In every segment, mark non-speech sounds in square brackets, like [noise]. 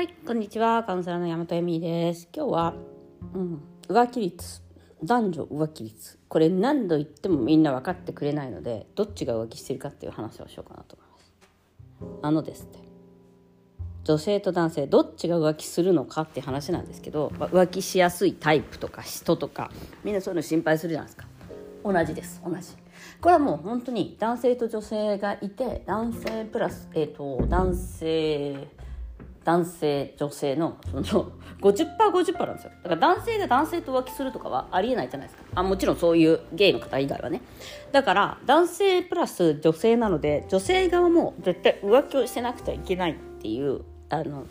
はい、こんにちは。カウンセラーの山本恵美です。今日は、うん、浮気率、男女浮気率。これ何度言ってもみんな分かってくれないので、どっちが浮気してるかっていう話をしようかなと思います。あのですね、女性と男性、どっちが浮気するのかって話なんですけど、まあ浮気しやすいタイプとか人とか、みんなそういうの心配するじゃないですか。同じです、同じ。これはもう本当に男性と女性がいて、男性プラス、えっ、と、男性、男性女性のその [laughs] 50%50% なんですよ。だから男性が男性と浮気するとかはありえないじゃないですか。あもちろんそういうゲイの方以外はね。だから男性プラス女性なので女性側も絶対浮気をしてなくてはいけないっていうあの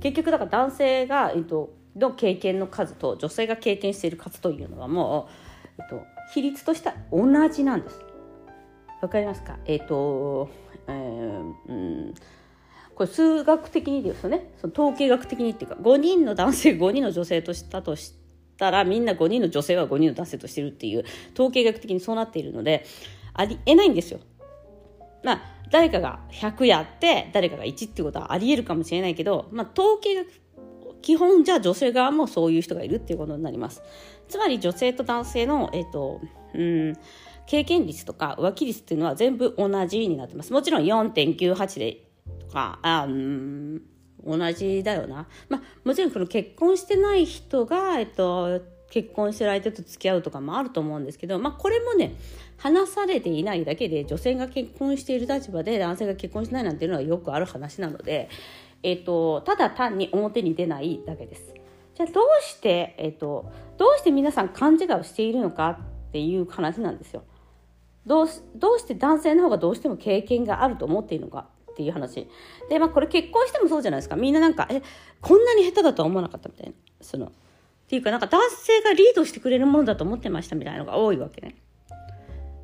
結局だから男性が、えっと、の経験の数と女性が経験している数というのはもう、えっと、比率としては同じなんです。わかりますか？えっと、えーうんこれ数学的にですよねその統計学的にっていうか5人の男性 [laughs] 5人の女性としたとしたらみんな5人の女性は5人の男性としてるっていう統計学的にそうなっているのでありえないんですよ。まあ誰かが100やって誰かが1っていうことはありえるかもしれないけど、まあ、統計学基本じゃあ女性側もそういう人がいるっていうことになります。つまり女性と男性の、えっ、とうん経験率とか浮気率っていうのは全部同じになってます。もちろん4.98でとか、あうん、同じだよな。まあ、もちろんこの結婚してない人が、えっと、結婚してる相手と付き合うとかもあると思うんですけど、まあ、これもね、話されていないだけで、女性が結婚している立場で男性が結婚しないなんていうのはよくある話なので、えっと、ただ単に表に出ないだけです。じゃあどうして、えっと、どうして皆さん勘違いをしているのかっていう話なんですよ。どうどうして男性の方がどうしても経験があると思っているのかっていう話。でまあこれ結婚してもそうじゃないですか。みんななんかえこんなに下手だとは思わなかったみたいな。そのっていうかなんか男性がリードしてくれるものだと思ってましたみたいなのが多いわけね。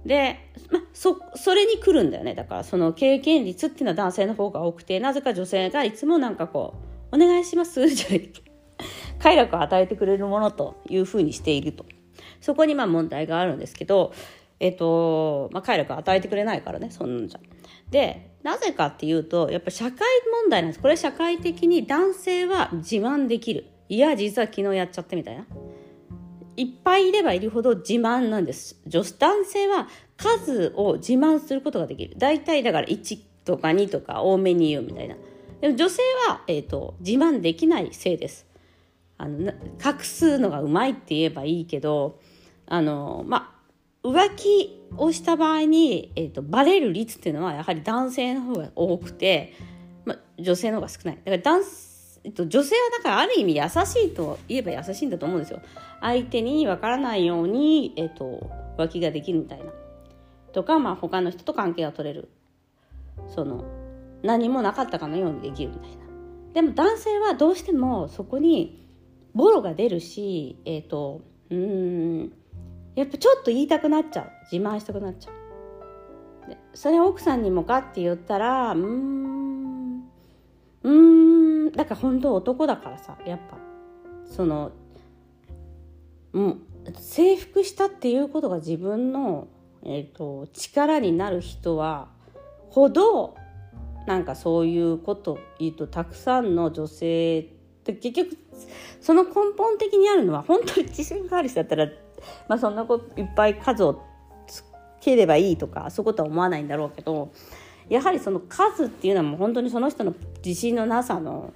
で、まあ、そそれに来るんだよね。だからその経験率っていうのは男性の方が多くてなぜか女性がいつもなんかこう「お願いします」じゃない [laughs] 快楽を与えてくれるものというふうにしていると。そこにまあ問題があるんですけどえっと、まあ、快楽を与えてくれないからね、そんなんじゃ。で、なぜかっていうと、やっぱ社会問題なんです。これ社会的に男性は自慢できる。いや、実は昨日やっちゃってみたいな。いっぱいいればいるほど自慢なんです。女子男性は数を自慢することができる。大体だから1とか2とか多めに言うみたいな。でも女性は、えっと、自慢できないせいです。あの隠すのがうまいって言えばいいけど、あの、まあ、浮気をした場合に、えーと、バレる率っていうのはやはり男性の方が多くて、まあ、女性の方が少ない。だから男、えっと、女性はだからある意味優しいと言えば優しいんだと思うんですよ。相手に分からないように、えっと、浮気ができるみたいな。とか、まあ、他の人と関係が取れる。その何もなかったかのようにできるみたいな。でも男性はどうしてもそこにボロが出るしえっ、とうーんやっぱちょっと言いたくなっちゃう。自慢したくなっちゃう。でそれ奥さんにもかって言ったらうーんうーんだから本当男だからさやっぱ。そのうん征服したっていうことが自分の、えーと、力になる人はほどなんかそういうこと言うとたくさんの女性って結局その根本的にあるのは本当に自信がある人だったらまあ、そんなこといっぱい数をつければいいとかそういうことは思わないんだろうけどやはりその数っていうのはもう本当にその人の自信のなさの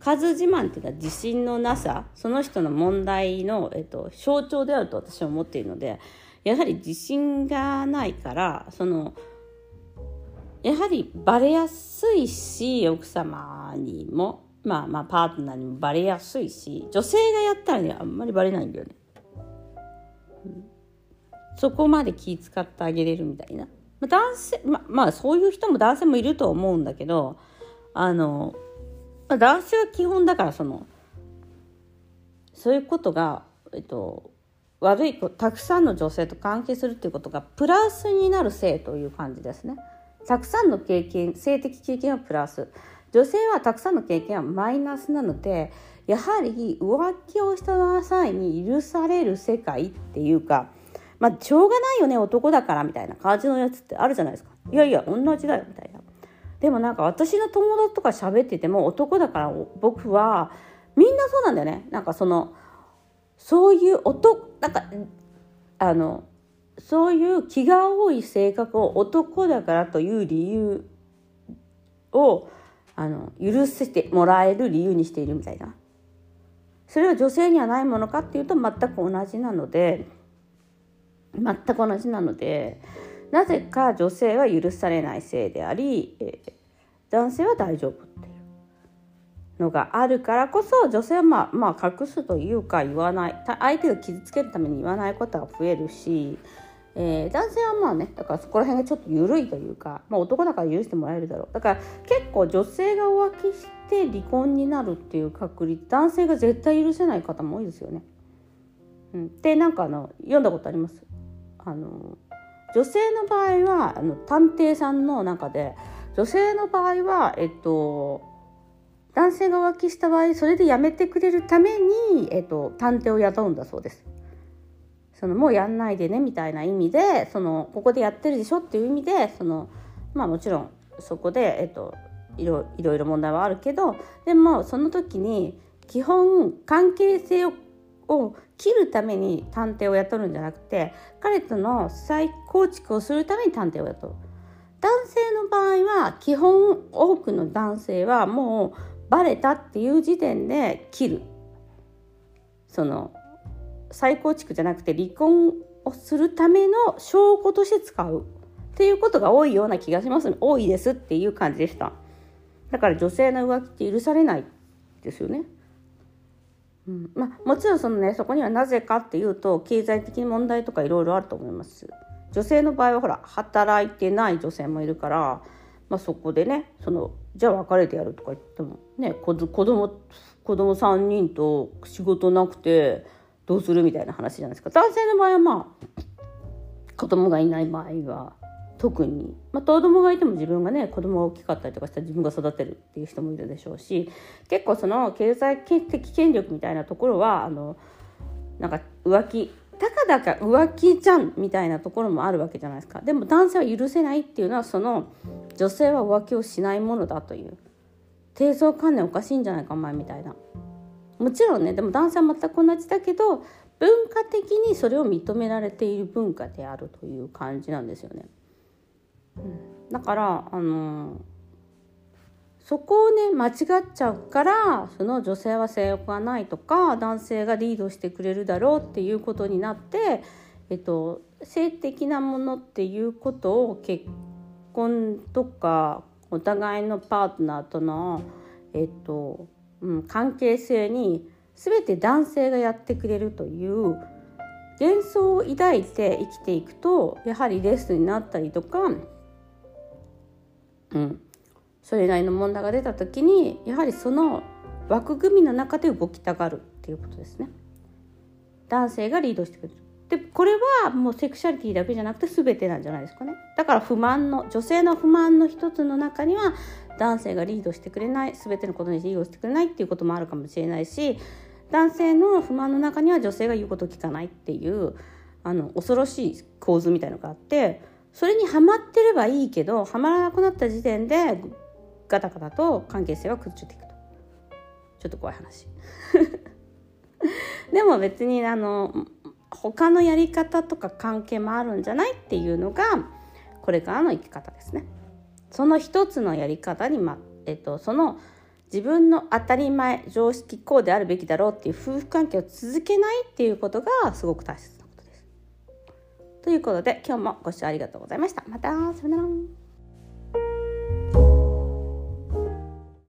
数自慢っていうのは自信のなさその人の問題の、えっと、象徴であると私は思っているのでやはり自信がないからそのやはりバレやすいし奥様にもまあまあパートナーにもバレやすいし女性がやったらねあんまりバレないんだよね。そこまで気使ってあげれるみたいな、まあ、男性ままあそういう人も男性もいると思うんだけどあの、まあ、男性は基本だからそのそういうことが、えっと、悪い子たくさんの女性と関係するっていうことがプラスになる性という感じですね。たくさんの経験性的経験はプラス。女性はたくさんの経験はマイナスなのでやはり浮気をした際に許される世界っていうかまあしょうがないよね男だからみたいな感じのやつってあるじゃないですか。いやいや同じだよみたいな。でもなんか私の友達とか喋ってても男だから僕はみんなそうなんだよね。なんかそのそういう男なんかあのそういう気が多い性格を男だからという理由をあの許せてもらえる理由にしているみたいな。それは女性にはないものかっていうと全く同じなので全く同じなのでなぜか女性は許されない性であり、え、男性は大丈夫っていうのがあるからこそ女性はまあまあ隠すというか言わない。相手を傷つけるために言わないことが増えるしえー、男性はまあねだからそこら辺がちょっと緩いというか、まあ、男だから許してもらえるだろうだから結構女性が浮気して離婚になるっていう確率男性が絶対許せない方も多いですよね。うん、でなんかあの読んだことあります？あの女性の場合はあの探偵さんの中で女性の場合はえっと男性が浮気した場合それでやめてくれるために、えっと、探偵を雇うんだそうです。そのもうやんないでねみたいな意味でそのここでやってるでしょっていう意味でそのまあもちろんそこで、えっと、いろいろ問題はあるけどでもその時に基本関係性をを切るために探偵を雇うんじゃなくて彼との再構築をするために探偵を雇う。男性の場合は基本多くの男性はもうバレたっていう時点で切る。その再構築じゃなくて離婚をするための証拠として使うっていうことが多いような気がします。多いですっていう感じでした。だから女性の浮気って許されないですよね、うん、まあもちろんそのねそこにはなぜかっていうと経済的に問題とかいろいろあると思います。女性の場合はほら働いてない女性もいるから、まあ、そこでねそのじゃあ別れてやるとか言ってもね子供子供3人と仕事なくてどうするみたいな話じゃないですか。男性の場合はまあ子供がいない場合は特に、まあ、子供がいても自分がね子供が大きかったりとかしたら自分が育てるっていう人もいるでしょうし結構その経済的権力みたいなところはあのなんか浮気たかだか浮気じゃんみたいなところもあるわけじゃないですか。でも男性は許せないっていうのはその女性は浮気をしないものだという。低層観念おかしいんじゃないかお前みたいな。もちろんねでも男性は全く同じだけど文化的にそれを認められている文化であるという感じなんですよね。だからあの、そこをね間違っちゃうからその女性は性欲がないとか男性がリードしてくれるだろうっていうことになって、えっと、性的なものっていうことを結婚とかお互いのパートナーとのえっとうん、関係性に全て男性がやってくれるという幻想を抱いて生きていくとやはりレッスンになったりとか、うん、それなりの問題が出た時にやはりその枠組みの中で動きたがるっていうことですね。男性がリードしてくれるでこれはもうセクシャリティだけじゃなくて全てなんじゃないですかねだから不満の女性の不満の一つの中には男性がリードしてくれない全てのことにリードしてくれないっていうこともあるかもしれないし男性の不満の中には女性が言うこと聞かないっていうあの恐ろしい構図みたいのがあってそれにはまってればいいけどはまらなくなった時点でガタガタと関係性は崩れていくとちょっと怖い話 [laughs] でも別にあの他のやり方とか関係もあるんじゃないっていうのがこれからの生き方ですね。その一つのやり方に、まえっと、その自分の当たり前常識こうであるべきだろうっていう夫婦関係を続けないっていうことがすごく大切なことです。ということで今日もご視聴ありがとうございました。またさよなら。